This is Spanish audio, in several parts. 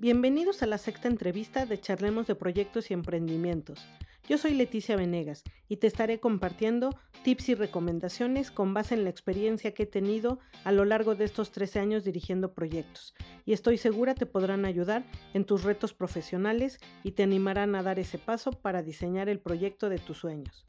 bienvenidos a la sexta entrevista de Charlemos de Proyectos y Emprendimientos. Yo soy Leticia Venegas y te estaré compartiendo tips y recomendaciones con base en la experiencia que he tenido a lo largo de estos 13 años dirigiendo proyectos y estoy segura te podrán ayudar en tus retos profesionales y te animarán a dar ese paso para diseñar el proyecto de tus sueños.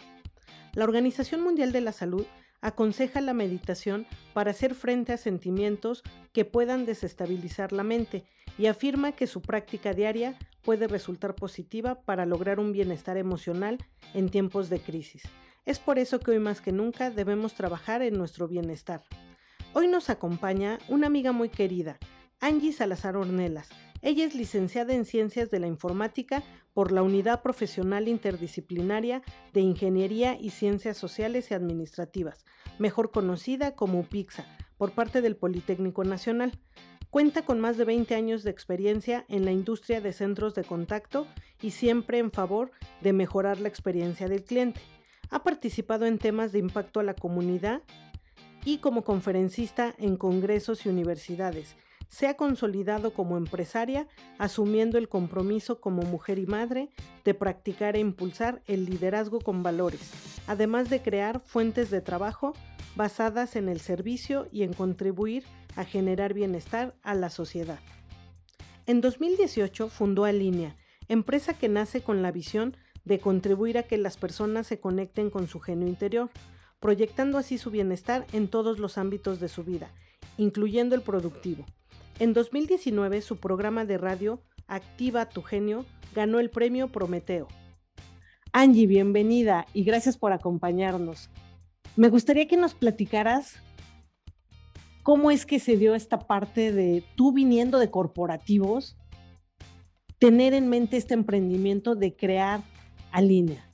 La Organización Mundial de la Salud aconseja la meditación para hacer frente a sentimientos que puedan desestabilizar la mente y afirma que su práctica diaria puede resultar positiva para lograr un bienestar emocional en tiempos de crisis. Es por eso que hoy más que nunca debemos trabajar en nuestro bienestar. Hoy nos acompaña una amiga muy querida, Angie Salazar Ornelas. Ella es licenciada en Ciencias de la Informática por la Unidad Profesional Interdisciplinaria de Ingeniería y Ciencias Sociales y Administrativas, mejor conocida como PIXA, por parte del Politécnico Nacional. Cuenta con más de 20 años de experiencia en la industria de centros de contacto y siempre en favor de mejorar la experiencia del cliente. Ha participado en temas de impacto a la comunidad y como conferencista en congresos y universidades. Se ha consolidado como empresaria, asumiendo el compromiso como mujer y madre de practicar e impulsar el liderazgo con valores, además de crear fuentes de trabajo basadas en el servicio y en contribuir a generar bienestar a la sociedad. En 2018 fundó Alinea, empresa que nace con la visión de contribuir a que las personas se conecten con su genio interior, proyectando así su bienestar en todos los ámbitos de su vida, incluyendo el productivo. En 2019 su programa de radio Activa tu genio ganó el premio Prometeo. Angie, bienvenida y gracias por acompañarnos. Me gustaría que nos platicaras cómo es que se dio esta parte de tú viniendo de corporativos, tener en mente este emprendimiento de crear a línea.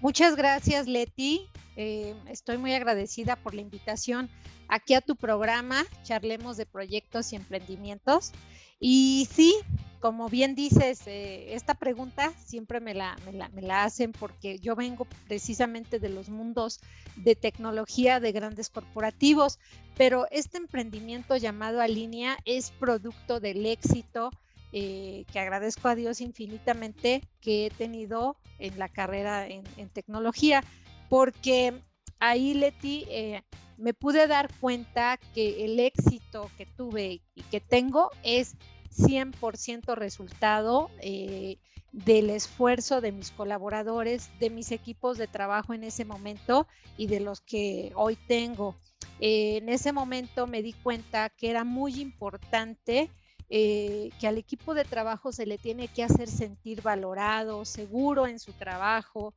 Muchas gracias, Leti. Eh, estoy muy agradecida por la invitación aquí a tu programa, Charlemos de Proyectos y Emprendimientos. Y sí, como bien dices, eh, esta pregunta siempre me la, me la, hacen porque yo vengo precisamente de los mundos de tecnología de grandes corporativos, pero este emprendimiento llamado Alinea es producto del éxito eh, que agradezco a Dios infinitamente que he tenido en la carrera en, tecnología, porque ahí, Leti, eh, me pude dar cuenta que el éxito que tuve y que tengo es 100% resultado eh, del esfuerzo de mis colaboradores, de mis equipos de trabajo en ese momento y de los que hoy tengo. En ese momento me di cuenta que era muy importante eh, que al equipo de trabajo se le tiene que hacer sentir valorado, seguro en su trabajo.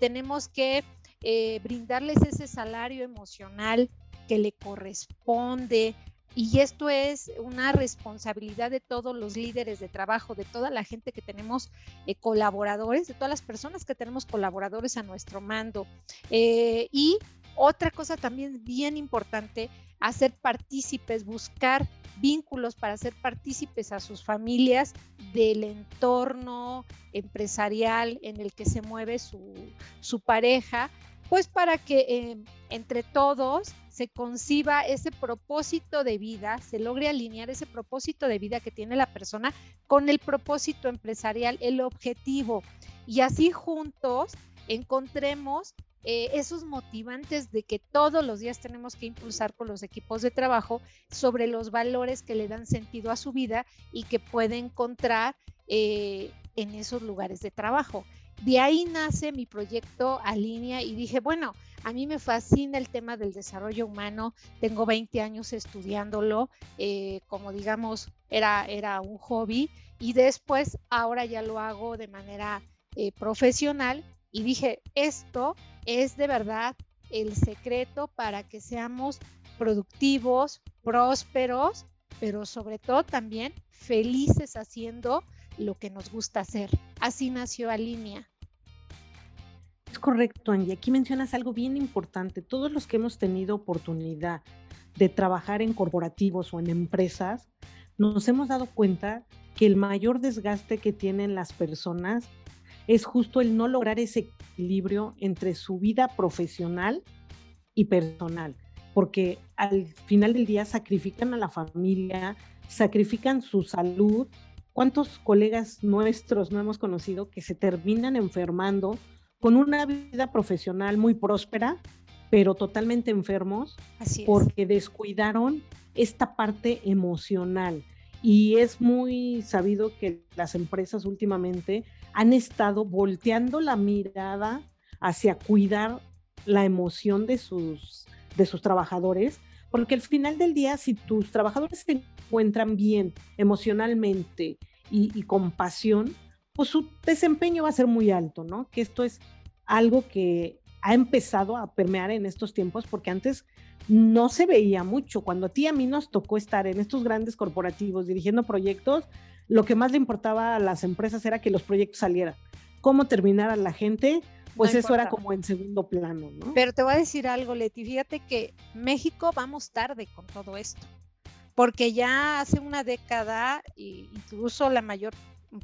tenemos que brindarles ese salario emocional que le corresponde, y esto es una responsabilidad de todos los líderes de trabajo, de toda la gente que tenemos eh, colaboradores, de todas las personas que tenemos colaboradores a nuestro mando. Eh, y otra cosa también bien importante, hacer partícipes, buscar vínculos para hacer partícipes a sus familias del entorno empresarial en el que se mueve su, pareja pues para que eh, entre todos se conciba ese propósito de vida, se logre alinear ese propósito de vida que tiene la persona con el propósito empresarial, el objetivo, y así juntos encontremos eh, esos motivantes de que todos los días tenemos que impulsar con los equipos de trabajo sobre los valores que le dan sentido a su vida y que puede encontrar eh, en esos lugares de trabajo. De ahí nace mi proyecto Alinea y dije, bueno, a mí me fascina el tema del desarrollo humano, tengo 20 años estudiándolo, eh, como digamos, era, era un hobby y después ahora ya lo hago de manera profesional y dije, esto es de verdad el secreto para que seamos productivos, prósperos, pero sobre todo también felices haciendo lo que nos gusta hacer. Así nació Alinea. Es correcto, Angie. Aquí mencionas algo bien importante. Todos los que hemos tenido oportunidad de trabajar en corporativos o en empresas, nos hemos dado cuenta que el mayor desgaste que tienen las personas es justo el no lograr ese equilibrio entre su vida profesional y personal, porque al final del día sacrifican a la familia, sacrifican su salud. ¿Cuántos colegas nuestros no hemos conocido que se terminan enfermando con una vida profesional muy próspera, pero totalmente enfermos porque descuidaron esta parte emocional? Y es muy sabido que las empresas últimamente han estado volteando la mirada hacia cuidar la emoción de sus, de sus trabajadores, porque al final del día, si tus trabajadores se encuentran bien emocionalmente y, con pasión, pues su desempeño va a ser muy alto, ¿no? Que esto es algo que ha empezado a permear en estos tiempos, porque antes no se veía mucho. Cuando a ti y a mí nos tocó estar en estos grandes corporativos dirigiendo proyectos, lo que más le importaba a las empresas era que los proyectos salieran. Cómo terminar a la gente, pues eso era como en segundo plano, ¿no? Pero te voy a decir algo, Leti, fíjate que México vamos tarde con todo esto, porque ya hace una década, incluso la mayor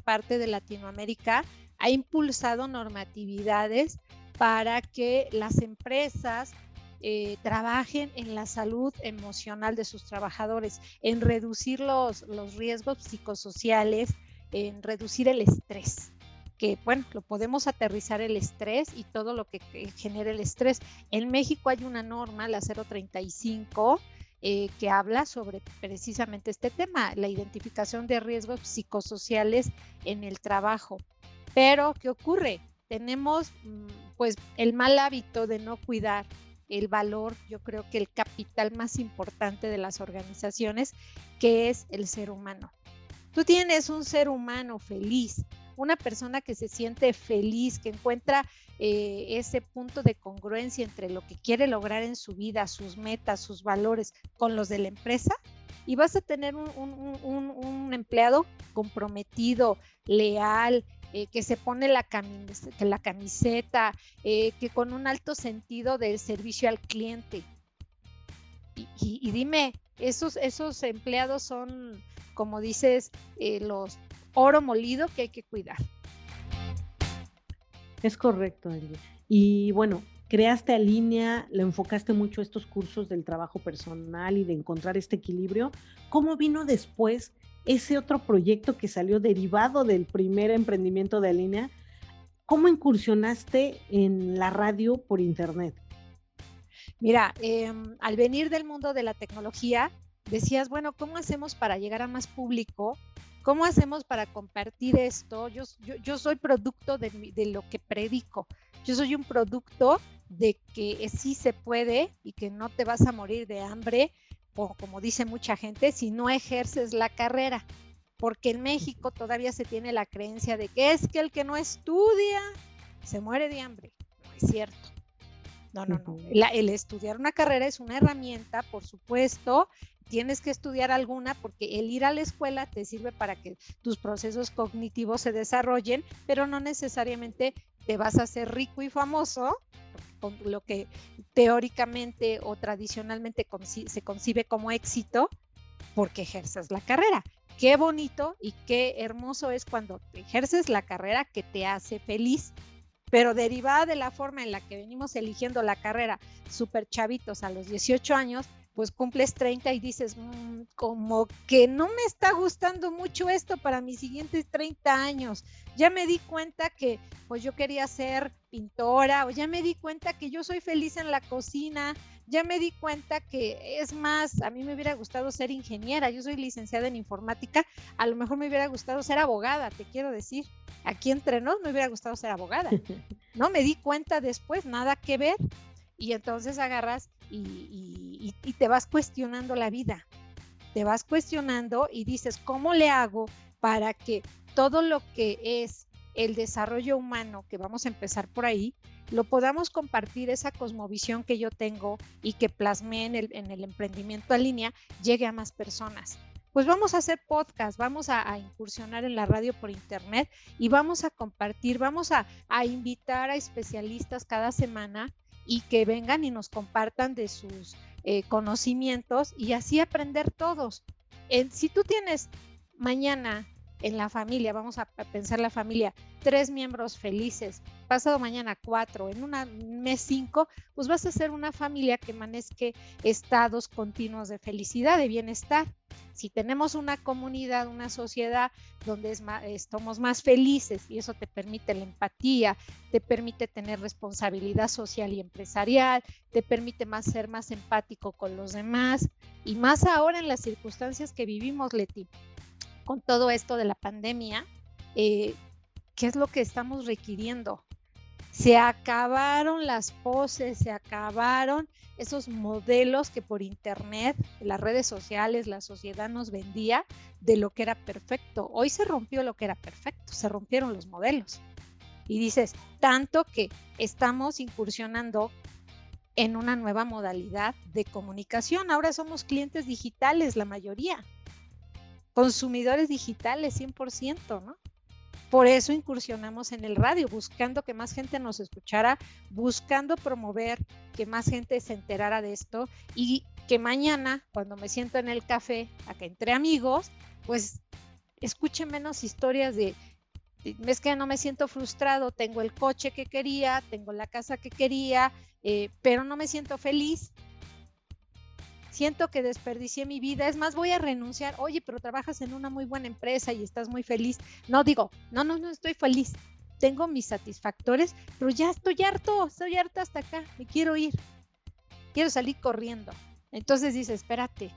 parte de Latinoamérica ha impulsado normatividades para que las empresas eh, trabajen en la salud emocional de sus trabajadores, en reducir los, los riesgos psicosociales, en reducir el estrés que, bueno, lo podemos aterrizar el estrés y todo lo que, genera el estrés. En México hay una norma, la 035, eh, que habla sobre precisamente este tema, la identificación de riesgos psicosociales en el trabajo. Pero, ¿qué ocurre? Tenemos mm, pues el mal hábito de no cuidar el valor, yo creo que el capital más importante de las organizaciones, que es el ser humano. Tú tienes un ser humano feliz, una persona que se siente feliz, que encuentra eh, ese punto de congruencia entre lo que quiere lograr en su vida, sus metas, sus valores con los de la empresa, y vas a tener un, empleado comprometido, leal, eh, que se pone la, camiseta, la camiseta eh, que con un alto sentido del servicio al cliente. Y, dime, esos, esos empleados son, como dices, los oro molido que hay que cuidar. Es correcto, Angie. Y bueno, creaste a línea, le enfocaste mucho estos cursos del trabajo personal y de encontrar este equilibrio. ¿Cómo vino después ese otro proyecto que salió derivado del primer emprendimiento de línea? ¿Cómo incursionaste en la radio por internet? Mira, em, al venir del mundo de la tecnología, decías, bueno, ¿cómo hacemos para llegar a más público ¿Cómo hacemos para compartir esto? Yo, yo, soy producto de, lo que predico. Yo soy un producto de que sí se puede y que no te vas a morir de hambre, o como dice mucha gente, si no ejerces la carrera. Porque en México todavía se tiene la creencia de que es que el que no estudia se muere de hambre. No es cierto. No, no, no. el estudiar una carrera es una herramienta, por supuesto, tienes que estudiar alguna porque el ir a la escuela te sirve para que tus procesos cognitivos se desarrollen, pero no necesariamente te vas a hacer rico y famoso, con lo que teóricamente o tradicionalmente se concibe como éxito, porque ejerces la carrera. Qué bonito y qué hermoso es cuando ejerces la carrera que te hace feliz, pero derivada de la forma en la que venimos eligiendo la carrera súper chavitos a los 18 años, pues cumples 30 y dices, mm, como que no me está gustando mucho esto para mis siguientes 30 años. Ya me di cuenta que pues yo quería ser pintora o ya me di cuenta que yo soy feliz en la cocina, ya me di cuenta que es más, a mí me hubiera gustado ser ingeniera, yo soy licenciada en informática, a lo mejor me hubiera gustado ser abogada, te quiero decir. Aquí entre nos me hubiera gustado ser abogada. No me di cuenta después, nada que ver. Y entonces agarras y, te vas cuestionando la vida. Te vas cuestionando y dices, ¿cómo le hago para que todo lo que es el desarrollo humano, que vamos a empezar por ahí, lo podamos compartir, esa cosmovisión que yo tengo y que plasmé en el, en el emprendimiento a línea, llegue a más personas. Pues vamos a hacer podcast, vamos a, incursionar en la radio por internet y vamos a compartir, vamos a, a invitar a especialistas cada semana y que vengan y nos compartan de sus eh, conocimientos y así aprender todos. si tú tienes mañana en la familia, vamos a pensar la familia, tres miembros felices, pasado mañana cuatro, en un mes cinco, pues vas a ser una familia que maneje estados continuos de felicidad, de bienestar. si tenemos una comunidad, una sociedad donde es más, estamos más felices y eso te permite la empatía, te permite tener responsabilidad social y empresarial, te permite más ser más empático con los demás y más ahora en las circunstancias que vivimos, Leti, con todo esto de la pandemia, eh, ¿qué es lo que estamos requiriendo? Se acabaron las poses, se acabaron esos modelos que por internet, las redes sociales, la sociedad nos vendía de lo que era perfecto. Hoy se rompió lo que era perfecto, se rompieron los modelos. Y dices, tanto que estamos incursionando en una nueva modalidad de comunicación. Ahora somos clientes digitales, la mayoría. Consumidores digitales, 100%, ¿no? Por eso incursionamos en el radio, buscando que más gente nos escuchara, buscando promover que más gente se enterara de esto y que mañana, cuando me siento en el café, acá entre amigos, pues escuche menos historias de, es que no me siento frustrado, tengo el coche que quería, tengo la casa que quería, eh, pero no me siento feliz siento que desperdicié mi vida, es más, voy a renunciar, oye, pero trabajas en una muy buena empresa y estás muy feliz. No digo, no, no, no estoy feliz, tengo mis satisfactores, pero ya estoy harto, estoy harta hasta acá, me quiero ir, quiero salir corriendo. Entonces dice, espérate,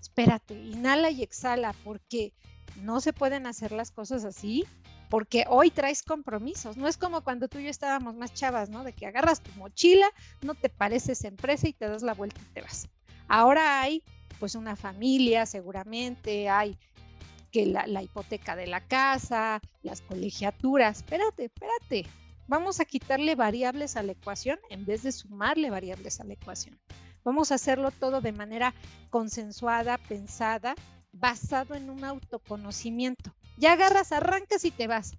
espérate, inhala y exhala, porque no se pueden hacer las cosas así, porque hoy traes compromisos. No es como cuando tú y yo estábamos más chavas, ¿no? De que agarras tu mochila, no te pareces empresa y te das la vuelta y te vas. Ahora hay pues una familia, seguramente hay que la, hipoteca de la casa, las colegiaturas. Espérate, espérate. Vamos a quitarle variables a la ecuación en vez de sumarle variables a la ecuación. Vamos a hacerlo todo de manera consensuada, pensada, basado en un autoconocimiento. Ya agarras, arrancas y te vas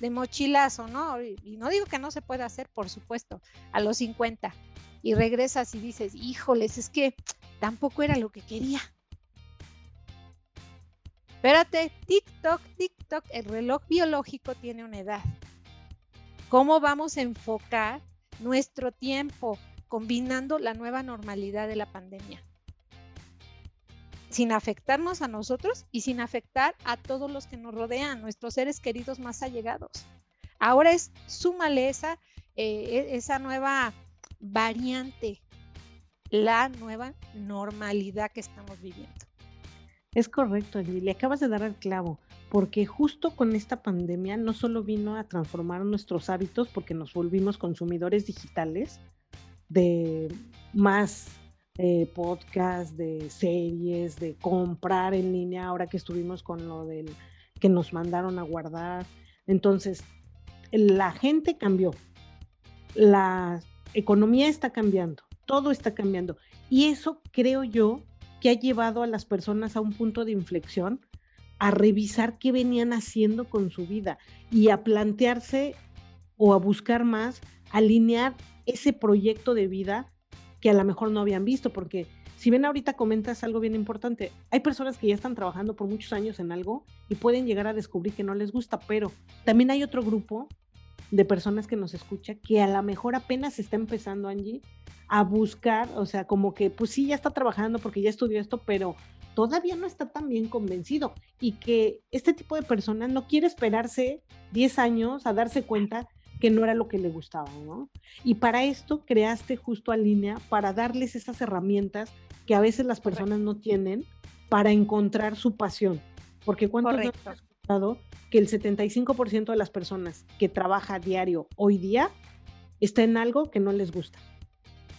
de mochilazo, ¿no? Y no digo que no se pueda hacer, por supuesto, a los 50, y regresas y dices, híjoles, es que tampoco era lo que quería. Espérate, TikTok, TikTok, el reloj biológico tiene una edad. ¿Cómo vamos a enfocar nuestro tiempo combinando la nueva normalidad de la pandemia? Sin afectarnos a nosotros y sin afectar a todos los que nos rodean, nuestros seres queridos más allegados. Ahora es, súmale esa, eh, e, esa nueva variante, la nueva normalidad que estamos viviendo. Es correcto, le acabas de dar el clavo, porque justo con esta pandemia no solo vino a transformar nuestros hábitos porque nos volvimos consumidores digitales de más eh, podcasts, de series, de comprar en línea, ahora que estuvimos con lo del que nos mandaron a guardar. Entonces, la gente cambió, la economía está cambiando, todo está cambiando. Y eso creo yo que ha llevado a las personas a un punto de inflexión, a revisar qué venían haciendo con su vida y a plantearse o a buscar más, alinear ese proyecto de vida que a lo mejor no habían visto, porque si ven ahorita comentas algo bien importante, hay personas que ya están trabajando por muchos años en algo y pueden llegar a descubrir que no les gusta, pero también hay otro grupo de personas que nos escucha que a lo mejor apenas está empezando, Angie, a buscar, o sea, como que pues sí, ya está trabajando porque ya estudió esto, pero todavía no está tan bien convencido y que este tipo de personas no quiere esperarse 10 años a darse cuenta que no era lo que le gustaba, ¿no? Y para esto creaste justo a línea para darles esas herramientas que a veces las personas no tienen para encontrar su pasión. Porque cuántos que el 75% de las personas que trabaja diario hoy día está en algo que no les gusta.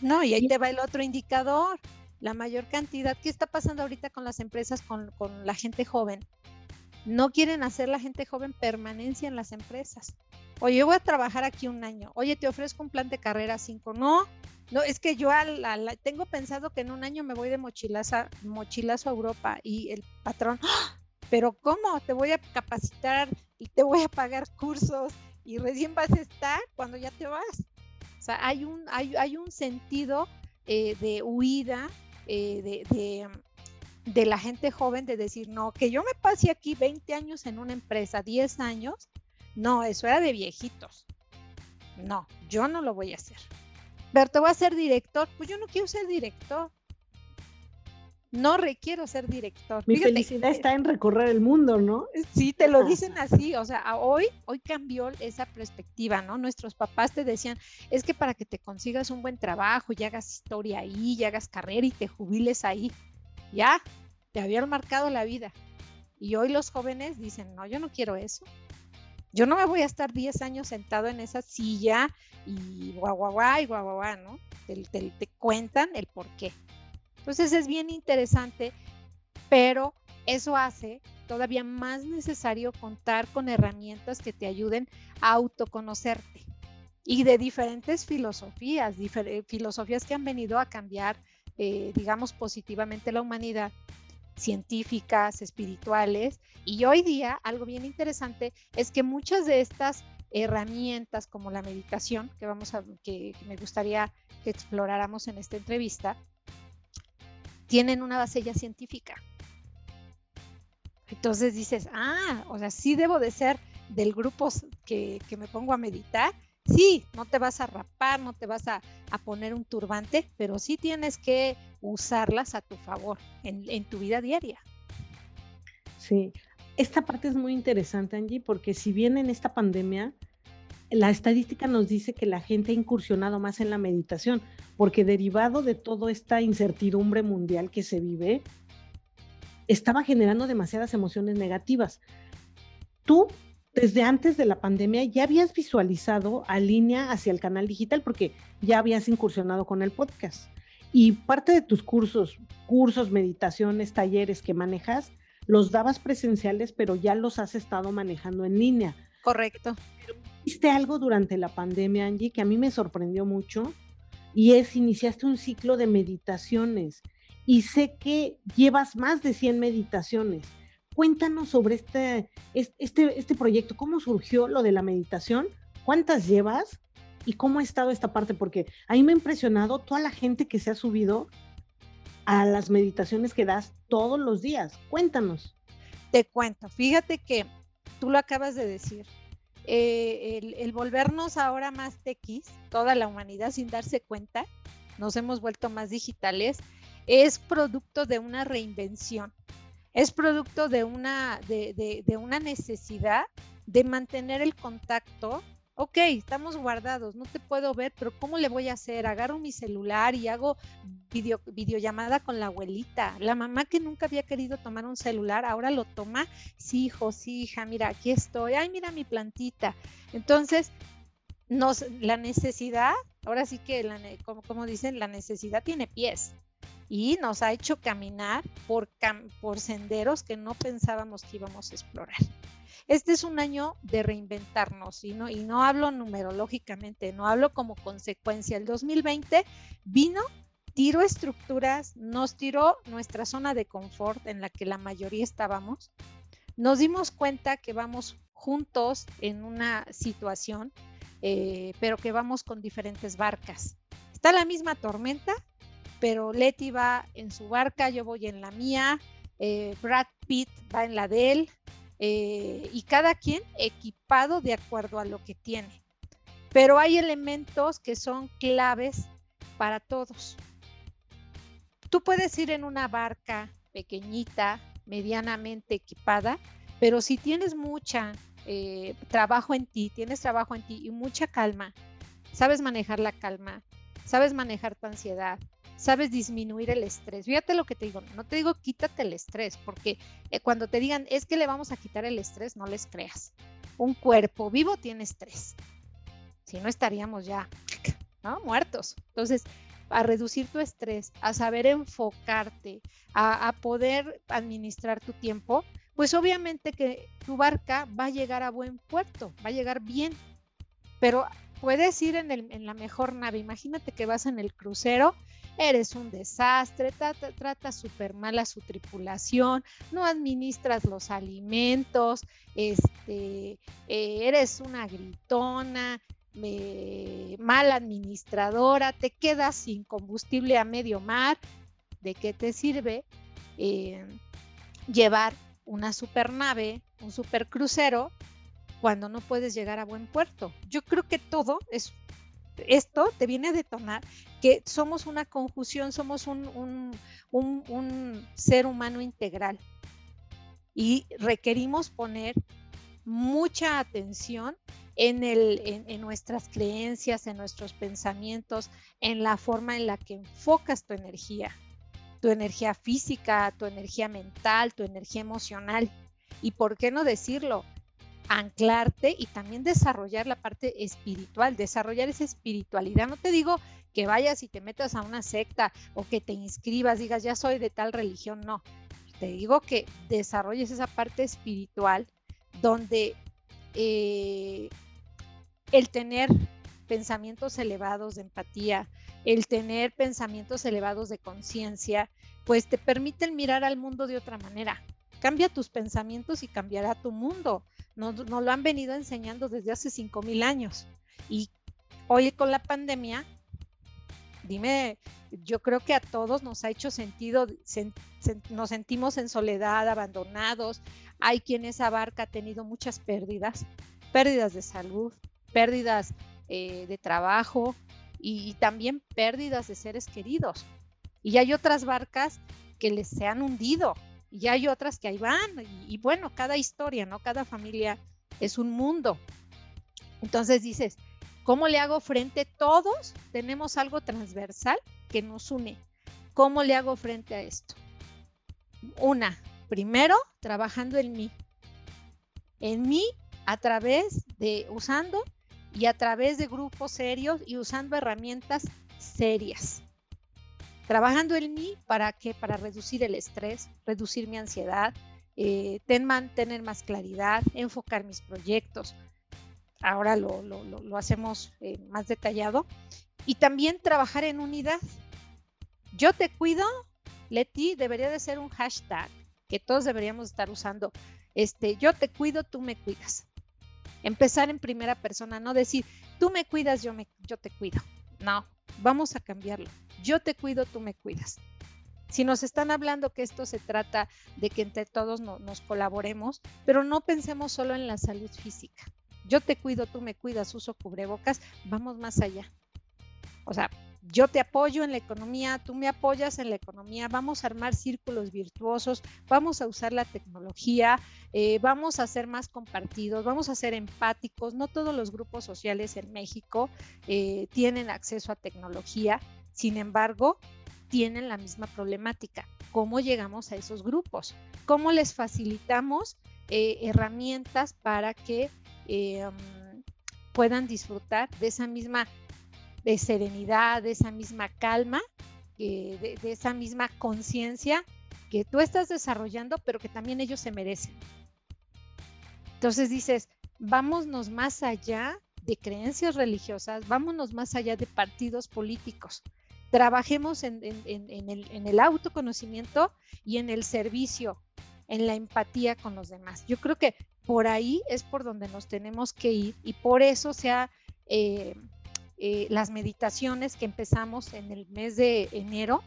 No, y ahí te va el otro indicador, la mayor cantidad. ¿Qué está pasando ahorita con las empresas, con, con la gente joven? No quieren hacer la gente joven permanencia en las empresas. Oye, yo voy a trabajar aquí un año. Oye, te ofrezco un plan de carrera 5. No, no, es que yo tengo pensado que en un año me voy de mochilazo, mochilazo a Europa y el patrón, ¡ah! Pero ¿cómo? Te voy a capacitar y te voy a pagar cursos y recién vas a estar cuando ya te vas. O sea, hay un, hay, un sentido eh, de huida eh, de, de, la gente joven de decir, no, que yo me pase aquí 20 años en una empresa, 10 años, no, eso era de viejitos. No, yo no lo voy a hacer. Berto va a ser director, pues yo no quiero ser director. No requiero ser director. Mi felicidad está en recorrer el mundo, ¿no? Sí, te lo dicen así, o sea, hoy, hoy cambió esa perspectiva, ¿no? Nuestros papás te decían, es que para que te consigas un buen trabajo y hagas historia ahí, y hagas carrera y te jubiles ahí, ya, te habían marcado la vida. Y hoy los jóvenes dicen, no, yo no quiero eso. Yo no me voy a estar 10 años sentado en esa silla y guau, guau, guau, y guau, guau, ¿no? te, te cuentan el por qué. Entonces es bien interesante, pero eso hace todavía más necesario contar con herramientas que te ayuden a autoconocerte y de diferentes filosofías, filosofías que han venido a cambiar, eh, digamos, positivamente la humanidad, científicas, espirituales. Y hoy día, algo bien interesante es que muchas de estas herramientas como la meditación, que vamos a, que me gustaría que exploráramos en esta entrevista, tienen una base científica. Entonces dices, ah, o sea, sí debo de ser del grupo que, me pongo a meditar. Sí, no te vas a rapar, no te vas a, poner un turbante, pero sí tienes que usarlas a tu favor en, en tu vida diaria. Sí, esta parte es muy interesante, Angie, porque si bien en esta pandemia la estadística nos dice que la gente ha incursionado más en la meditación, porque derivado de toda esta incertidumbre mundial que se vive, estaba generando demasiadas emociones negativas. Tú, desde antes de la pandemia, ya habías visualizado a línea hacia el canal digital, porque ya habías incursionado con el podcast. Y parte de tus cursos, cursos, meditaciones, talleres que manejas, los dabas presenciales, pero ya los has estado manejando en línea. Correcto. Hiciste algo durante la pandemia, Angie, que a mí me sorprendió mucho, y es iniciaste un ciclo de meditaciones. Y sé que llevas más de 100 meditaciones. Cuéntanos sobre este, este, este proyecto, cómo surgió lo de la meditación, cuántas llevas y cómo ha estado esta parte, porque a mí me ha impresionado toda la gente que se ha subido a las meditaciones que das todos los días. Cuéntanos. Te cuento, fíjate que tú lo acabas de decir, eh, el, volvernos ahora más tequis, toda la humanidad sin darse cuenta, nos hemos vuelto más digitales, es producto de una reinvención, es producto de una, de una necesidad de mantener el contacto ok, estamos guardados, no te puedo ver, pero ¿cómo le voy a hacer? Agarro mi celular y hago video, videollamada con la abuelita. La mamá que nunca había querido tomar un celular, ahora lo toma. Sí, hijo, sí, hija, mira, aquí estoy. Ay, mira mi plantita. Entonces, nos, la necesidad, ahora sí que, como, como dicen, la necesidad tiene pies y nos ha hecho caminar por, por senderos que no pensábamos que íbamos a explorar. Este es un año de reinventarnos y no, y no hablo numerológicamente, no hablo como consecuencia. El 2020 vino, tiró estructuras, nos tiró nuestra zona de confort en la que la mayoría estábamos. Nos dimos cuenta que vamos juntos en una situación, eh, pero que vamos con diferentes barcas. Está la misma tormenta, pero Leti va en su barca, yo voy en la mía, eh, Brad Pitt va en la de él, eh, y cada quien equipado de acuerdo a lo que tiene. Pero hay elementos que son claves para todos. Tú puedes ir en una barca pequeñita, medianamente equipada, pero si tienes mucha eh, trabajo en ti, tienes trabajo en ti y mucha calma, sabes manejar la calma, sabes manejar tu ansiedad, sabes disminuir el estrés. Fíjate lo que te digo, no te digo quítate el estrés, porque eh, cuando te digan es que le vamos a quitar el estrés, no les creas. Un cuerpo vivo tiene estrés. Si no estaríamos ya muertos. Entonces, a reducir tu estrés, a saber enfocarte, a, poder administrar tu tiempo, pues obviamente que tu barca va a llegar a buen puerto, va a llegar bien. Pero puedes ir en, en la mejor nave. Imagínate que vas en el crucero eres un desastre, trata, súper mal a su tripulación, no administras los alimentos, este, eh, eres una gritona, mala administradora, te quedas sin combustible a medio mar, ¿de qué te sirve eh, llevar una supernave, un supercrucero, cuando no puedes llegar a buen puerto? Yo creo que todo es esto te viene a detonar que somos una confusión, somos un, ser humano integral y requerimos poner mucha atención en, nuestras creencias, en nuestros pensamientos, en la forma en la que enfocas tu energía, tu energía física, tu energía mental, tu energía emocional. Y por qué no decirlo, anclarte y también desarrollar la parte espiritual, desarrollar esa espiritualidad. No te digo que vayas y te metas a una secta o que te inscribas, digas, ya soy de tal religión, no. Te digo que desarrolles esa parte espiritual donde eh, el tener pensamientos elevados de empatía, el tener pensamientos elevados de conciencia, pues te permiten mirar al mundo de otra manera. Cambia tus pensamientos y cambiará tu mundo. Nos, lo han venido enseñando desde hace 5.000 años. Y hoy con la pandemia, dime, yo creo que a todos nos ha hecho sentido, nos sentimos en soledad, abandonados. Hay quien esa barca ha tenido muchas pérdidas, pérdidas de salud, pérdidas eh, de trabajo y, también pérdidas de seres queridos. Y hay otras barcas que les se han hundido y hay otras que ahí van. Y, bueno, cada historia, ¿no? Cada familia es un mundo. Entonces dices, ¿cómo le hago frente? Todos tenemos algo transversal que nos une. ¿Cómo le hago frente a esto? Una, primero, trabajando en mí. En mí a través de usando y a través de grupos serios y usando herramientas serias. Trabajando en mí para qué? Para reducir el estrés, reducir mi ansiedad, eh, tener más claridad, enfocar mis proyectos. Ahora lo, lo, hacemos eh, más detallado. Y también trabajar en unidad. Yo te cuido, Leti, debería de ser un hashtag que todos deberíamos estar usando. Este, yo te cuido, tú me cuidas. Empezar en primera persona, no decir, tú me cuidas, yo, me, yo te cuido. No, vamos a cambiarlo. Yo te cuido, tú me cuidas. Si nos están hablando que esto se trata de que entre todos nos colaboremos, pero no pensemos solo en la salud física. Yo te cuido, tú me cuidas, uso cubrebocas, vamos más allá. O sea, yo te apoyo en la economía, tú me apoyas en la economía, vamos a armar círculos virtuosos, vamos a usar la tecnología, eh, vamos a ser más compartidos, vamos a ser empáticos. No todos los grupos sociales en México eh, tienen acceso a tecnología, sin embargo, tienen la misma problemática. ¿Cómo llegamos a esos grupos? ¿Cómo les facilitamos eh, herramientas para que mm, puedan disfrutar de esa misma de serenidad, de esa misma calma, de, esa misma conciencia que tú estás desarrollando, pero que también ellos se merecen. Entonces dices, vámonos más allá de creencias religiosas, vámonos más allá de partidos políticos. Trabajemos en, el, en, el, autoconocimiento y en el servicio, en la empatía con los demás. Yo creo que por ahí es por donde nos tenemos que ir y por eso se ha eh, eh, las meditaciones que empezamos en el mes de enero,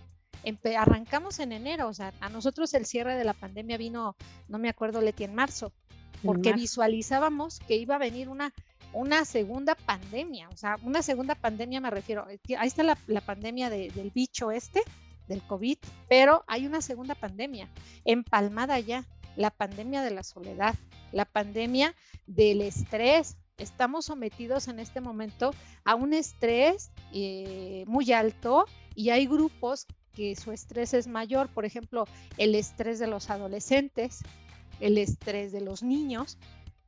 arrancamos en enero, o sea, a nosotros el cierre de la pandemia vino, no me acuerdo, Leti, en marzo, porque visualizábamos que iba a venir una, una segunda pandemia, o sea, una segunda pandemia me refiero, eh, ahí está la, pandemia del bicho este, del COVID, pero hay una segunda pandemia, empalmada ya, la pandemia de la soledad, la pandemia del estrés, estamos sometidos en este momento a un estrés eh, muy alto y hay grupos que su estrés es mayor, por ejemplo, el estrés de los adolescentes, el estrés de los niños,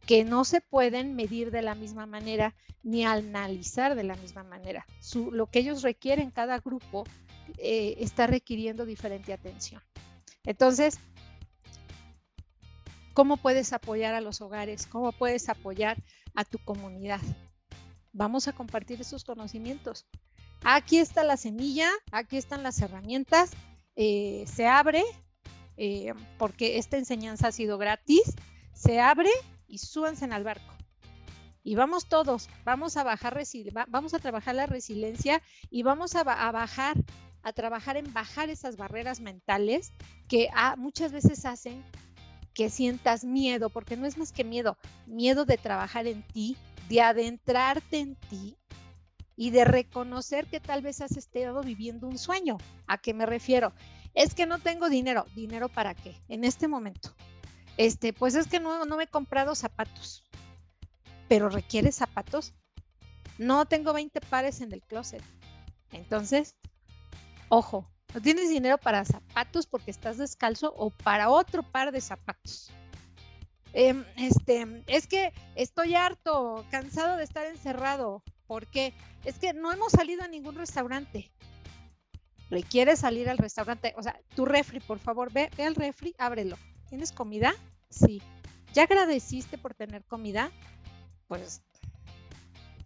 que no se pueden medir de la misma manera ni analizar de la misma manera. lo que ellos requieren, cada grupo eh, está requiriendo diferente atención. Entonces, ¿cómo puedes apoyar a los hogares? ¿Cómo puedes apoyar a tu comunidad. Vamos a compartir esos conocimientos. Aquí está la semilla, aquí están las herramientas, eh, se abre, eh, porque esta enseñanza ha sido gratis, se abre y súbanse al barco. Y vamos todos, vamos a bajar, vamos a trabajar la resiliencia y vamos a, bajar, a trabajar en bajar esas barreras mentales que ah, muchas veces hacen que sientas miedo, porque no es más que miedo, miedo de trabajar en ti, de adentrarte en ti, y de reconocer que tal vez has estado viviendo un sueño. ¿A qué me refiero? Es que no tengo dinero. ¿Dinero para qué? En este momento. Este, pues es que no, no me he comprado zapatos. Pero requiere zapatos. No tengo 20 pares en el closet. Entonces, ojo, no tienes dinero para zapatos porque estás descalzo o para otro par de zapatos. Em, este, es que estoy harto, cansado de estar encerrado. ¿Por qué? Es que no hemos salido a ningún restaurante. ¿Requieres salir al restaurante? O sea, tu refri, por favor, ve, ve al refri, ábrelo. ¿Tienes comida? Sí. ¿Ya agradeciste por tener comida? Pues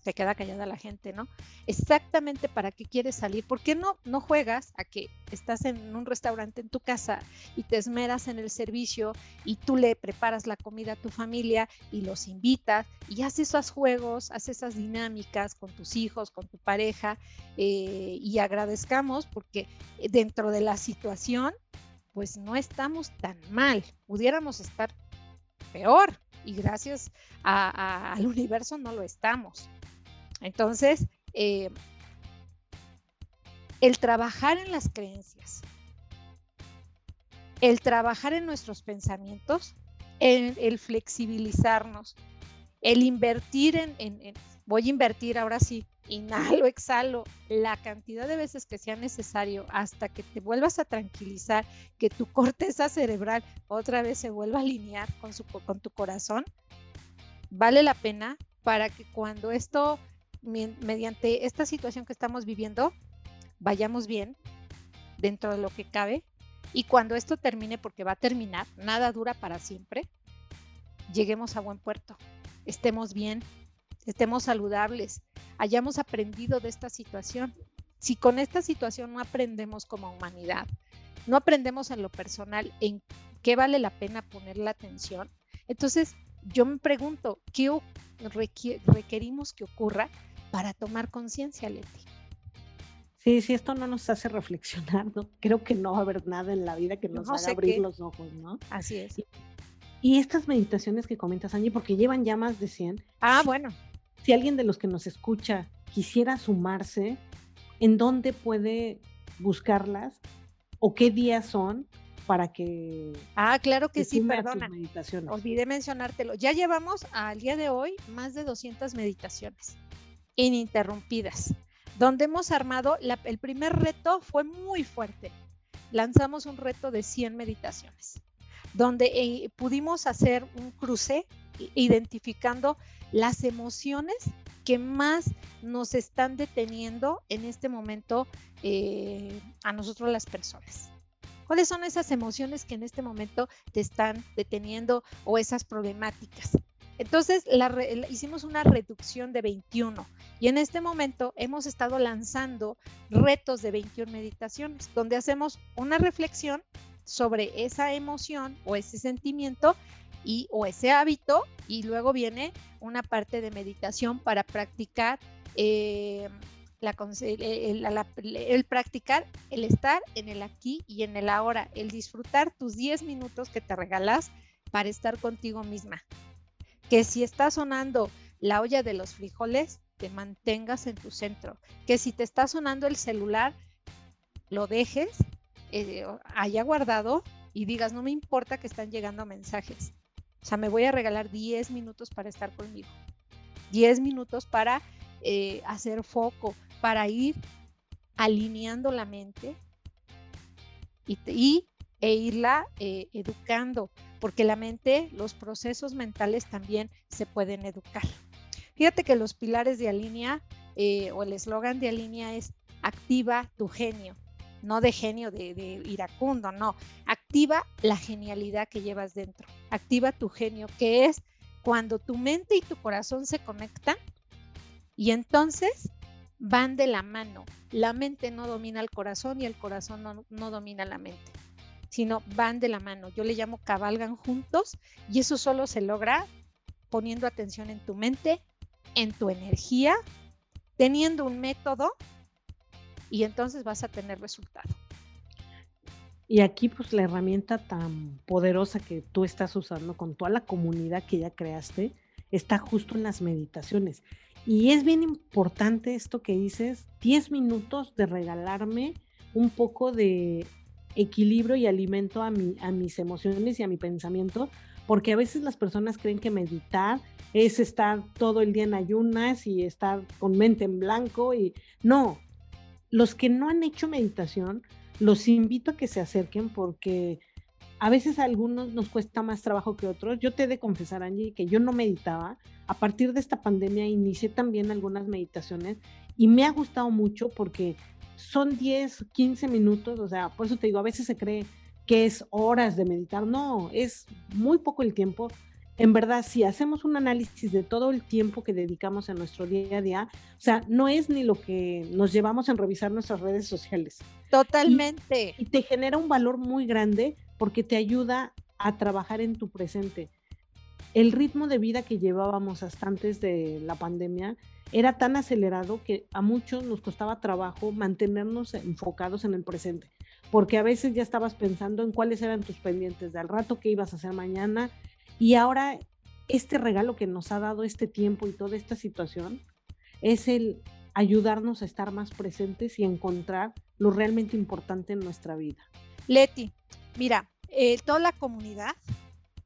se queda callada la gente, ¿no? Exactamente para qué quieres salir. ¿Por qué no, no juegas a que estás en un restaurante en tu casa y te esmeras en el servicio y tú le preparas la comida a tu familia y los invitas y haces esos juegos, haces esas dinámicas con tus hijos, con tu pareja eh, y agradezcamos porque dentro de la situación, pues no estamos tan mal, pudiéramos estar peor y gracias al universo no lo estamos. Entonces, eh, el trabajar en las creencias, el trabajar en nuestros pensamientos, el, flexibilizarnos, el invertir en, en, voy a invertir ahora sí, inhalo, exhalo, la cantidad de veces que sea necesario hasta que te vuelvas a tranquilizar, que tu corteza cerebral otra vez se vuelva a alinear con, su, con tu corazón, vale la pena para que cuando esto mediante esta situación que estamos viviendo, vayamos bien dentro de lo que cabe y cuando esto termine, porque va a terminar, nada dura para siempre, lleguemos a buen puerto, estemos bien, estemos saludables, hayamos aprendido de esta situación. Si con esta situación no aprendemos como humanidad, no aprendemos en lo personal en qué vale la pena poner la atención, entonces yo me pregunto, ¿qué requerimos que ocurra para tomar conciencia, Leti. Sí, si esto no nos hace reflexionar, ¿no? creo que no va a haber nada en la vida que nos haga abrir los ojos, ¿no? Así es. Y, estas meditaciones que comentas, Angie, porque llevan ya más de 100. Ah, bueno. Si alguien de los que nos escucha quisiera sumarse, ¿en dónde puede buscarlas? ¿O qué días son? para que... Ah, claro que, sí, perdona. Olvidé mencionártelo. Ya llevamos al día de hoy más de 200 meditaciones ininterrumpidas, donde hemos armado, el primer reto fue muy fuerte. Lanzamos un reto de 100 meditaciones, donde eh, pudimos hacer un cruce identificando las emociones que más nos están deteniendo en este momento eh, a nosotros las personas. ¿Cuáles son esas emociones que en este momento te están deteniendo o esas problemáticas? Entonces hicimos una reducción de 21 y en este momento hemos estado lanzando retos de 21 meditaciones donde hacemos una reflexión sobre esa emoción o ese sentimiento y o ese hábito y luego viene una parte de meditación para practicar eh, el, practicar el estar en el aquí y en el ahora, el disfrutar tus 10 minutos que te regalas para estar contigo misma. Que si está sonando la olla de los frijoles, te mantengas en tu centro, que si te está sonando el celular, lo dejes eh, haya guardado y digas, no me importa que están llegando mensajes. O sea, me voy a regalar 10 minutos para estar conmigo. 10 minutos para eh, hacer foco, para ir alineando la mente y, e irla eh, educando porque la mente, los procesos mentales también se pueden educar. Fíjate que los pilares de Alinea eh, o el eslogan de Alinea es activa tu genio, no de genio de, iracundo, no, activa la genialidad que llevas dentro, activa tu genio, que es cuando tu mente y tu corazón se conectan y entonces van de la mano. La mente no domina el corazón y el corazón no, no domina la mente sino van de la mano. Yo le llamo cabalgan juntos y eso solo se logra poniendo atención en tu mente, en tu energía, teniendo un método y entonces vas a tener resultado. Y aquí pues la herramienta tan poderosa que tú estás usando con toda la comunidad que ya creaste está justo en las meditaciones. Y es bien importante esto que dices, 10 minutos de regalarme un poco de equilibrio y alimento a, mi, a mis emociones y a mi pensamiento, porque a veces las personas creen que meditar es estar todo el día en ayunas y estar con mente en blanco y no, los que no han hecho meditación, los invito a que se acerquen porque a veces a algunos nos cuesta más trabajo que otros. Yo te he de confesar, Angie, que yo no meditaba. A partir de esta pandemia inicié también algunas meditaciones y me ha gustado mucho porque son 10, 15 minutos, o sea, por eso te digo, a veces se cree que es horas de meditar. No, es muy poco el tiempo. En verdad, si hacemos un análisis de todo el tiempo que dedicamos a nuestro día a día, o sea, no es ni lo que nos llevamos en revisar nuestras redes sociales. Totalmente. Y, te genera un valor muy grande porque te ayuda a trabajar en tu presente. El ritmo de vida que llevábamos hasta antes de la pandemia era tan acelerado que a muchos nos costaba trabajo mantenernos enfocados en el presente porque a veces ya estabas pensando en cuáles eran tus pendientes del rato que ibas a hacer mañana y ahora este regalo que nos ha dado este tiempo y toda esta situación es el ayudarnos a estar más presentes y encontrar lo realmente importante en nuestra vida. Leti, mira, eh, toda la comunidad,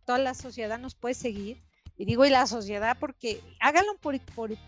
toda la sociedad nos puede seguir. Y digo, y la sociedad, porque háganlo por,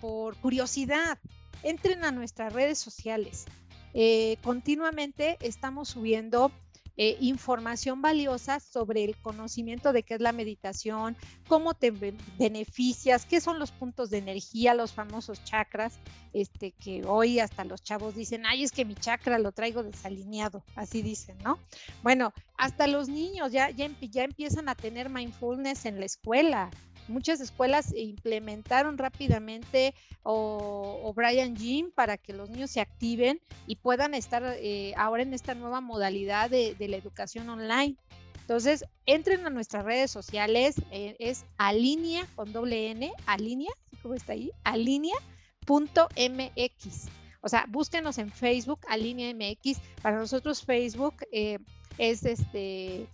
por, curiosidad. Entren a nuestras redes sociales. Eh, continuamente estamos subiendo eh, información valiosa sobre el conocimiento de qué es la meditación, cómo te beneficias, qué son los puntos de energía, los famosos chakras, este, que hoy hasta los chavos dicen, ay, es que mi chakra lo traigo desalineado, así dicen, ¿no? Bueno, hasta los niños ya, ya, ya empiezan a tener mindfulness en la escuela, muchas escuelas implementaron rápidamente o, Brian Jim para que los niños se activen y puedan estar eh, ahora en esta nueva modalidad de, la educación online. Entonces, entren a nuestras redes sociales, eh, es alinea con doble N, alinea, ¿cómo está ahí? Alinea.mx. O sea, búsquenos en Facebook, Alinea MX. Para nosotros Facebook eh, es este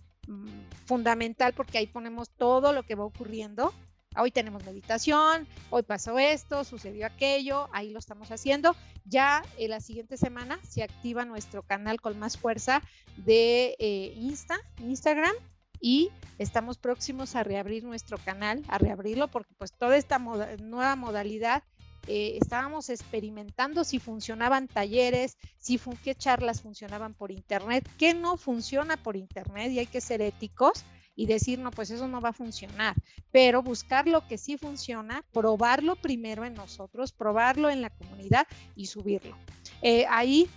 fundamental porque ahí ponemos todo lo que va ocurriendo hoy tenemos meditación, hoy pasó esto, sucedió aquello, ahí lo estamos haciendo. Ya en la siguiente semana se activa nuestro canal con más fuerza de eh, Insta, Instagram y estamos próximos a reabrir nuestro canal, a reabrirlo porque pues toda esta nueva modalidad eh, estábamos experimentando si funcionaban talleres, si qué charlas funcionaban por internet, qué no funciona por internet y hay que ser éticos y decir, no, pues eso no va a funcionar, pero buscar lo que sí funciona, probarlo primero en nosotros, probarlo en la comunidad y subirlo. Eh, ahí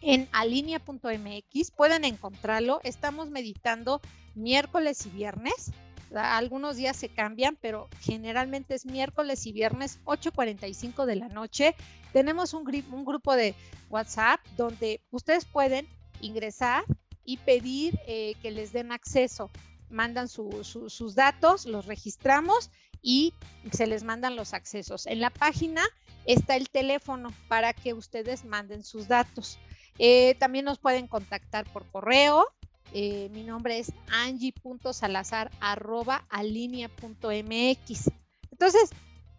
en alinea.mx pueden encontrarlo. Estamos meditando miércoles y viernes. Algunos días se cambian, pero generalmente es miércoles y viernes 8.45 de la noche. Tenemos un, grupo de WhatsApp donde ustedes pueden ingresar y pedir eh, que les den acceso mandan sus datos, los registramos y se les mandan los accesos. En la página está el teléfono para que ustedes manden sus datos. Eh, también nos pueden contactar por correo. Eh, mi nombre es angie.salazar.alinea.mx. Entonces,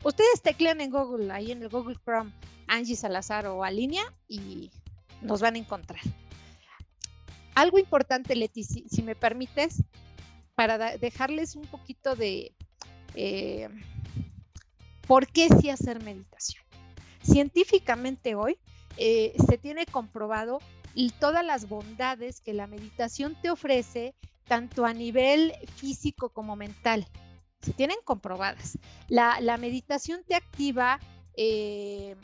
ustedes teclean en Google, ahí en el Google Chrome, Angie Salazar o Alinea y nos van a encontrar. Algo importante, Leti, si me permites, para dejarles un poquito de eh, por qué sí hacer meditación. Científicamente hoy eh, se tiene comprobado todas las bondades que la meditación te ofrece, tanto a nivel físico como mental. Se tienen comprobadas. La, meditación te activa eh,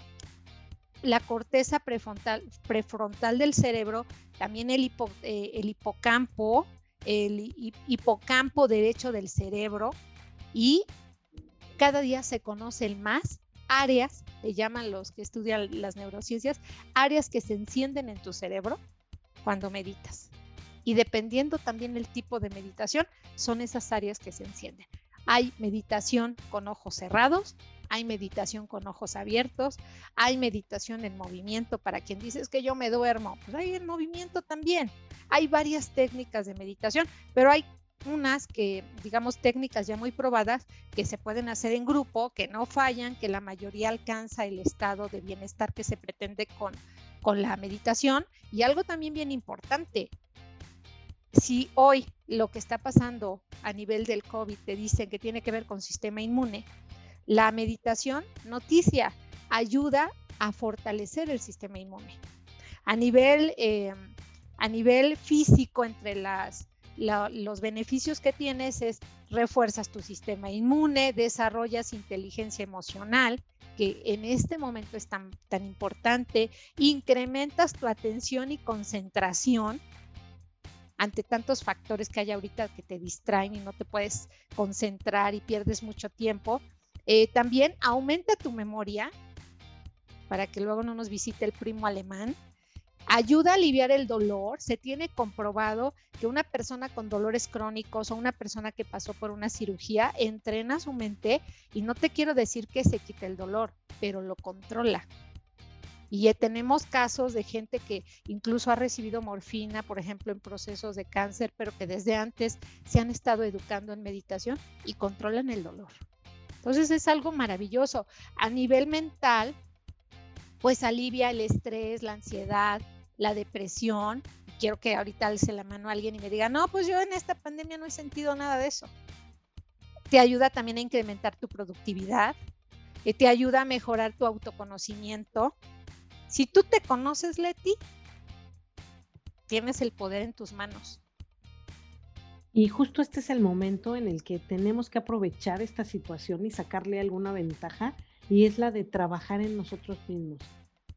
la corteza prefrontal, prefrontal, del cerebro, también el, el hipocampo, el hipocampo derecho del cerebro y cada día se conocen más áreas, le llaman los que estudian las neurociencias, áreas que se encienden en tu cerebro cuando meditas. Y dependiendo también el tipo de meditación, son esas áreas que se encienden. Hay meditación con ojos cerrados, hay meditación con ojos abiertos, hay meditación en movimiento para quien dice que yo me duermo, pues hay en movimiento también. Hay varias técnicas de meditación, pero hay unas que, digamos, técnicas ya muy probadas que se pueden hacer en grupo, que no fallan, que la mayoría alcanza el estado de bienestar que se pretende con, con la meditación. Y algo también bien importante, si hoy lo que está pasando a nivel del COVID te dicen que tiene que ver con sistema inmune, la meditación, noticia, ayuda a fortalecer el sistema inmune. A nivel, eh, a nivel físico, entre las, los beneficios que tienes es refuerzas tu sistema inmune, desarrollas inteligencia emocional, que en este momento es tan, tan importante, incrementas tu atención y concentración ante tantos factores que hay ahorita que te distraen y no te puedes concentrar y pierdes mucho tiempo. Eh, también aumenta tu memoria para que luego no nos visite el primo alemán. Ayuda a aliviar el dolor. Se tiene comprobado que una persona con dolores crónicos o una persona que pasó por una cirugía entrena su mente y no te quiero decir que se quite el dolor, pero lo controla. Y tenemos casos de gente que incluso ha recibido morfina, por ejemplo, en procesos de cáncer, pero que desde antes se han estado educando en meditación y controlan el dolor. Entonces es algo maravilloso. A nivel mental, pues alivia el estrés, la ansiedad, la depresión. Quiero que ahorita alce la mano a alguien y me diga, no, pues yo en esta pandemia no he sentido nada de eso. Te ayuda también a incrementar tu productividad, eh, te ayuda a mejorar tu autoconocimiento, si tú te conoces, Leti, tienes el poder en tus manos. Y justo este es el momento en el que tenemos que aprovechar esta situación y sacarle alguna ventaja, y es la de trabajar en nosotros mismos.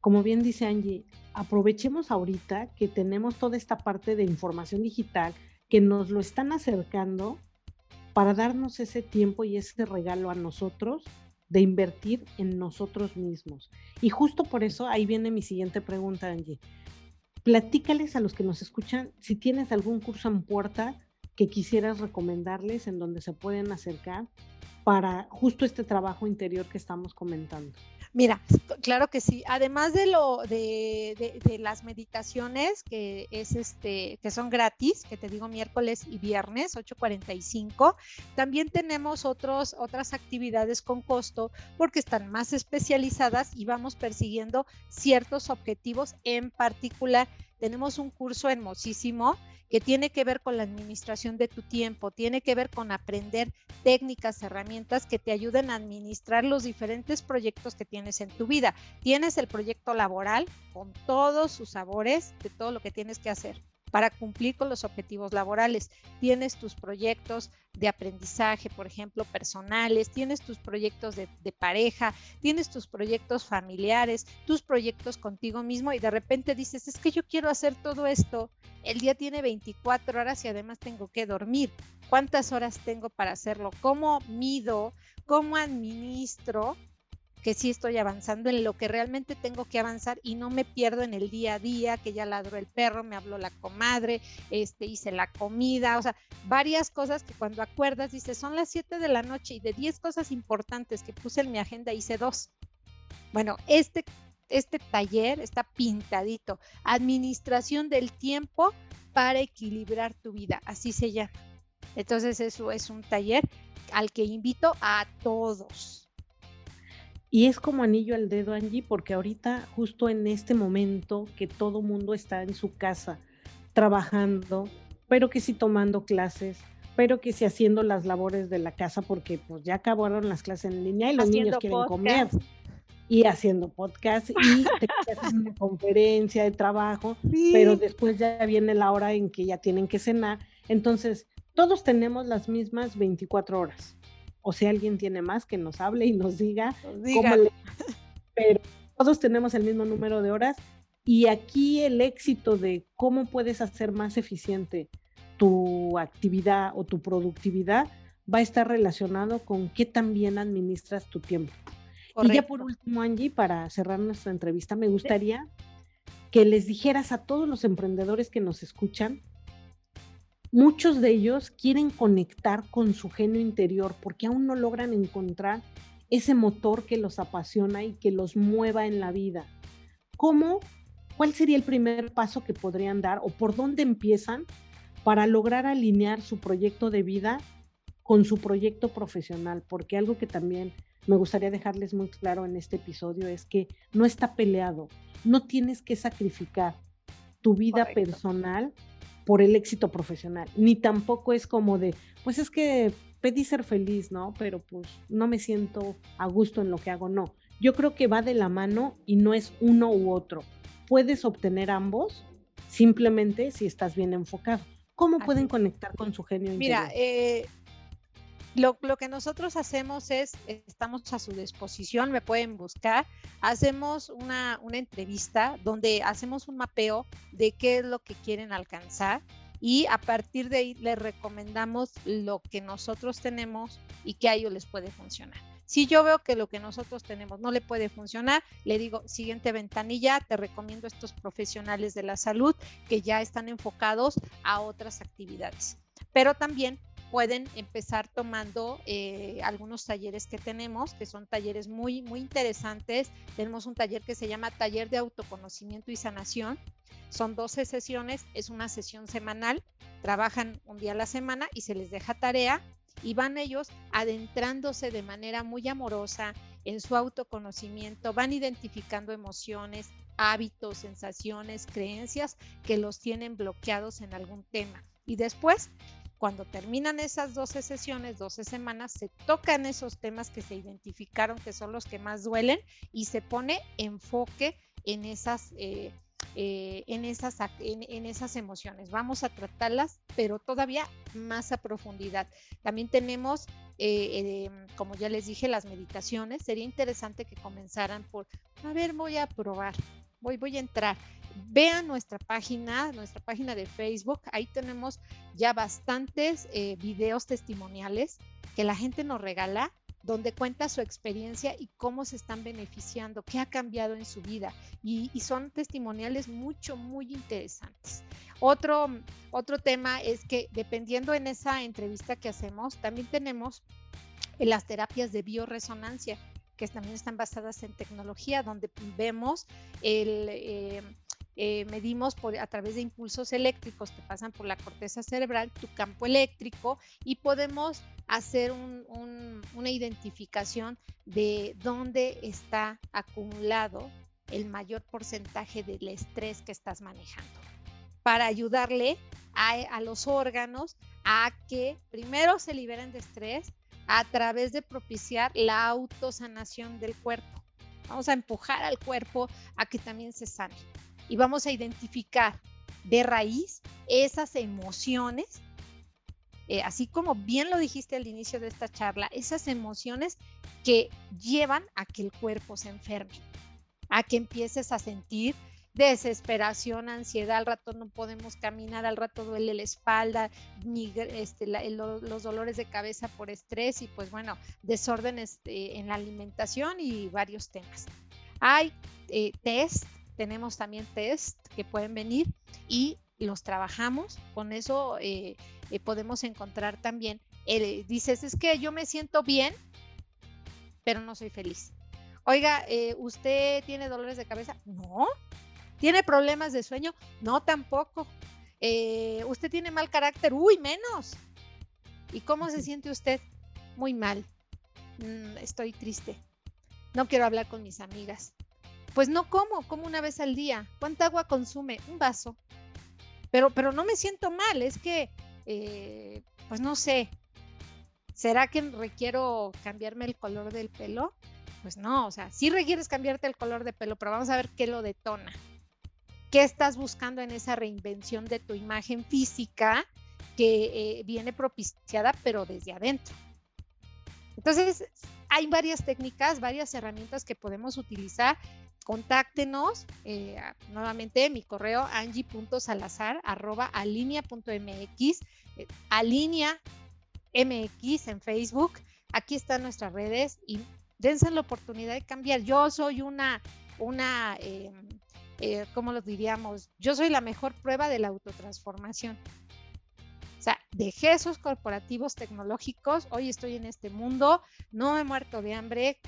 Como bien dice Angie, aprovechemos ahorita que tenemos toda esta parte de información digital, que nos lo están acercando para darnos ese tiempo y ese regalo a nosotros de invertir en nosotros mismos. Y justo por eso ahí viene mi siguiente pregunta, Angie. Platícales a los que nos escuchan si tienes algún curso en puerta que quisieras recomendarles en donde se pueden acercar para justo este trabajo interior que estamos comentando. Mira, claro que sí. Además de lo de, de, las meditaciones que es este que son gratis, que te digo miércoles y viernes 8:45, también tenemos otros otras actividades con costo porque están más especializadas y vamos persiguiendo ciertos objetivos en particular. Tenemos un curso hermosísimo que tiene que ver con la administración de tu tiempo, tiene que ver con aprender técnicas, herramientas que te ayuden a administrar los diferentes proyectos que tienes en tu vida. Tienes el proyecto laboral con todos sus sabores de todo lo que tienes que hacer para cumplir con los objetivos laborales. Tienes tus proyectos de aprendizaje, por ejemplo, personales, tienes tus proyectos de, pareja, tienes tus proyectos familiares, tus proyectos contigo mismo y de repente dices, es que yo quiero hacer todo esto. El día tiene 24 horas y además tengo que dormir. ¿Cuántas horas tengo para hacerlo? ¿Cómo mido? ¿Cómo administro? Que sí estoy avanzando en lo que realmente tengo que avanzar y no me pierdo en el día a día, que ya ladró el perro, me habló la comadre, este, hice la comida, o sea, varias cosas que cuando acuerdas dices, son las 7 de la noche y de 10 cosas importantes que puse en mi agenda hice dos. Bueno, este, este taller está pintadito, administración del tiempo para equilibrar tu vida, así se llama. Entonces eso es un taller al que invito a todos y es como anillo al dedo, Angie, porque ahorita, justo en este momento que todo mundo está en su casa trabajando, pero que sí tomando clases, pero que sí haciendo las labores de la casa, porque pues ya acabaron las clases en línea y los niños quieren comer. Y haciendo podcast y te una conferencia de trabajo, pero después ya viene la hora en que ya tienen que cenar. Entonces, todos tenemos las mismas 24 horas o si alguien tiene más, que nos hable y nos diga, cómo le... Pero todos tenemos el mismo número de horas y aquí el éxito de cómo puedes hacer más eficiente tu actividad o tu productividad va a estar relacionado con qué tan bien administras tu tiempo. Y ya por último, Angie, para cerrar nuestra entrevista, me gustaría que les dijeras a todos los emprendedores que nos escuchan Muchos de ellos quieren conectar con su genio interior porque aún no logran encontrar ese motor que los apasiona y que los mueva en la vida. ¿Cómo? ¿Cuál sería el primer paso que podrían dar o por dónde empiezan para lograr alinear su proyecto de vida con su proyecto profesional, porque algo que también me gustaría dejarles muy claro en este episodio es que no está peleado, no tienes que sacrificar tu vida personal por el éxito profesional, ni tampoco es como de, pues es que pedí ser feliz, ¿no? Pero pues no me siento a gusto en lo que hago, no. Yo creo que va de la mano y no es uno u otro. Puedes obtener ambos simplemente si estás bien enfocado. ¿Cómo pueden conectar con su genio? Mira, eh, lo, que nosotros hacemos es, estamos a su disposición, me pueden buscar, hacemos una, una entrevista donde hacemos un mapeo de qué es lo que quieren alcanzar y a partir de ahí les recomendamos lo que nosotros tenemos y que a ellos les puede funcionar. Si yo veo que lo que nosotros tenemos no le puede funcionar, le digo, siguiente ventanilla, te recomiendo estos profesionales de la salud que ya están enfocados a otras actividades. Pero también pueden empezar tomando eh, algunos talleres que tenemos, que son talleres muy, muy interesantes. Tenemos un taller que se llama Taller de Autoconocimiento y Sanación. Son 12 sesiones, es una sesión semanal, trabajan un día a la semana y se les deja tarea y van ellos adentrándose de manera muy amorosa en su autoconocimiento, van identificando emociones, hábitos, sensaciones, creencias que los tienen bloqueados en algún tema. Y después cuando terminan esas 12 sesiones, 12 semanas, se tocan esos temas que se identificaron que son los que más duelen y se pone enfoque en esas, eh, eh, en, esas, en, esas emociones. Vamos a tratarlas, pero todavía más a profundidad. También tenemos, eh, como ya les dije, las meditaciones. Sería interesante que comenzaran por, a ver, voy a probar, voy, voy a entrar vean nuestra página, nuestra página de Facebook. Ahí tenemos ya bastantes eh, videos testimoniales que la gente nos regala, donde cuenta su experiencia y cómo se están beneficiando, qué ha cambiado en su vida. Y, son testimoniales mucho, muy interesantes. Otro, otro tema es que dependiendo en esa entrevista que hacemos, también tenemos las terapias de bioresonancia que también están basadas en tecnología, donde vemos el, eh, eh, medimos a través de impulsos eléctricos que pasan por la corteza cerebral tu campo eléctrico y podemos hacer una identificación de dónde está acumulado el mayor porcentaje del estrés que estás manejando para ayudarle a, a, los órganos a que primero se liberen de estrés a través de propiciar la autosanación del cuerpo. Vamos a empujar al cuerpo a que también se sane y vamos a identificar de raíz esas emociones, eh, así como bien lo dijiste al inicio de esta charla, esas emociones que llevan a que el cuerpo se enferme, a que empieces a sentir desesperación, ansiedad, al rato no podemos caminar, al rato duele la espalda, ni este, los dolores de cabeza por estrés y pues bueno, desórdenes eh, en la alimentación y varios temas. Hay eh, test tenemos también test que pueden venir y los trabajamos. Con eso eh, eh, podemos encontrar también, eh, dices, es que yo me siento bien, pero no soy feliz. Oiga, ¿usted tiene dolores de cabeza? No. ¿Tiene problemas de sueño? No, tampoco. ¿Usted tiene mal carácter? Uy, menos. ¿Y cómo se siente usted? Muy mal. Mm, estoy triste. No quiero hablar con mis amigas. Pues no como, como una vez al día. ¿Cuánta agua consume? Un vaso. Pero, pero no me siento mal, es que, eh, pues no sé, ¿será que requiero cambiarme el color del pelo? Pues no, o sea, sí requieres cambiarte el color de pelo, pero vamos a ver qué lo detona. ¿Qué estás buscando en esa reinvención de tu imagen física que eh, viene propiciada, pero desde adentro? Entonces, hay varias técnicas, varias herramientas que podemos utilizar contáctenos eh, nuevamente mi correo angie.salazar arroba alinea.mx eh, alinea mx en facebook aquí están nuestras redes y dense la oportunidad de cambiar yo soy una una em, eh, ¿cómo lo diríamos? Yo soy la mejor prueba de la autotransformación. O sea, dejé esos corporativos tecnológicos, hoy estoy en este mundo, no he muerto de hambre,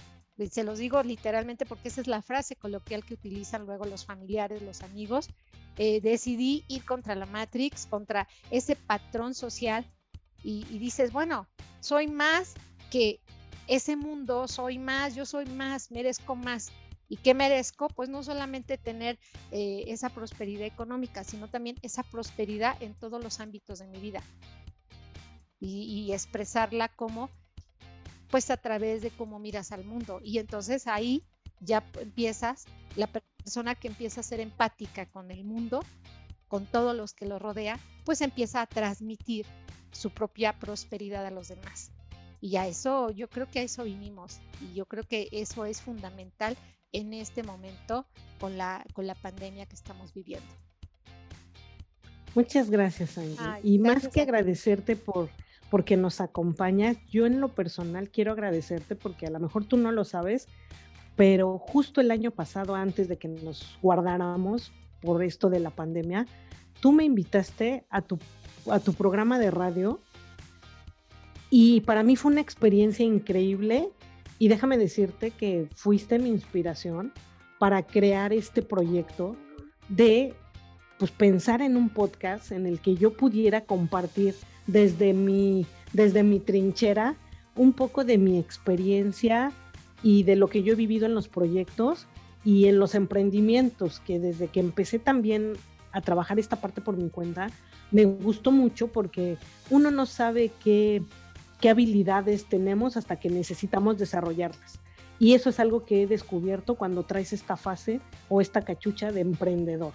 se los digo literalmente porque esa es la frase coloquial que utilizan luego los familiares, los amigos, eh, decidí ir contra la Matrix, contra ese patrón social y, dices, bueno, soy más que ese mundo, soy más, yo soy más, merezco más. ¿Y qué merezco? Pues no solamente tener eh, esa prosperidad económica, sino también esa prosperidad en todos los ámbitos de mi vida. Y, y, expresarla como, pues a través de cómo miras al mundo. Y entonces ahí ya empiezas, la persona que empieza a ser empática con el mundo, con todos los que lo rodea, pues empieza a transmitir su propia prosperidad a los demás. Y a eso, yo creo que a eso vinimos. Y yo creo que eso es fundamental en este momento con la, con la pandemia que estamos viviendo. Muchas gracias, Angie. y más que agradecerte por porque nos acompañas, yo en lo personal quiero agradecerte porque a lo mejor tú no lo sabes, pero justo el año pasado, antes de que nos guardáramos por esto de la pandemia, tú me invitaste a tu a tu programa de radio y para mí fue una experiencia increíble. Y déjame decirte que fuiste mi inspiración para crear este proyecto de pues pensar en un podcast en el que yo pudiera compartir desde mi desde mi trinchera un poco de mi experiencia y de lo que yo he vivido en los proyectos y en los emprendimientos que desde que empecé también a trabajar esta parte por mi cuenta me gustó mucho porque uno no sabe qué, qué habilidades tenemos hasta que necesitamos desarrollarlas. Y eso es algo que he descubierto cuando traes esta fase o esta cachucha de emprendedor.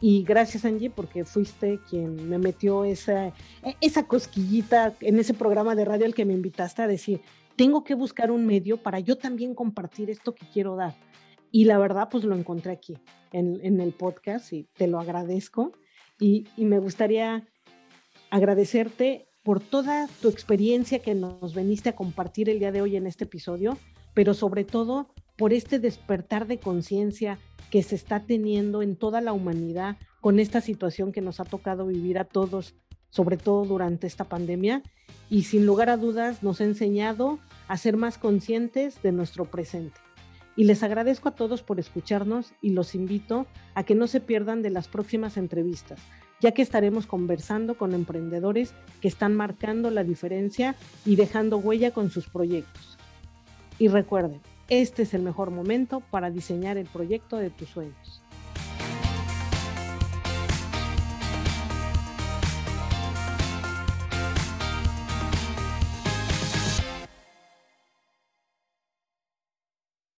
Y gracias Angie porque fuiste quien me metió esa, esa cosquillita en ese programa de radio al que me invitaste a decir, tengo que buscar un medio para yo también compartir esto que quiero dar. Y la verdad, pues lo encontré aquí, en, en el podcast, y te lo agradezco. Y, me gustaría agradecerte por toda tu experiencia que nos veniste a compartir el día de hoy en este episodio, pero sobre todo por este despertar de conciencia que se está teniendo en toda la humanidad con esta situación que nos ha tocado vivir a todos, sobre todo durante esta pandemia, y sin lugar a dudas nos ha enseñado a ser más conscientes de nuestro presente. Y les agradezco a todos por escucharnos y los invito a que no se pierdan de las próximas entrevistas, ya que estaremos conversando con emprendedores que están marcando la diferencia y dejando huella con sus proyectos. Y recuerden, este es el mejor momento para diseñar el proyecto de tus sueños.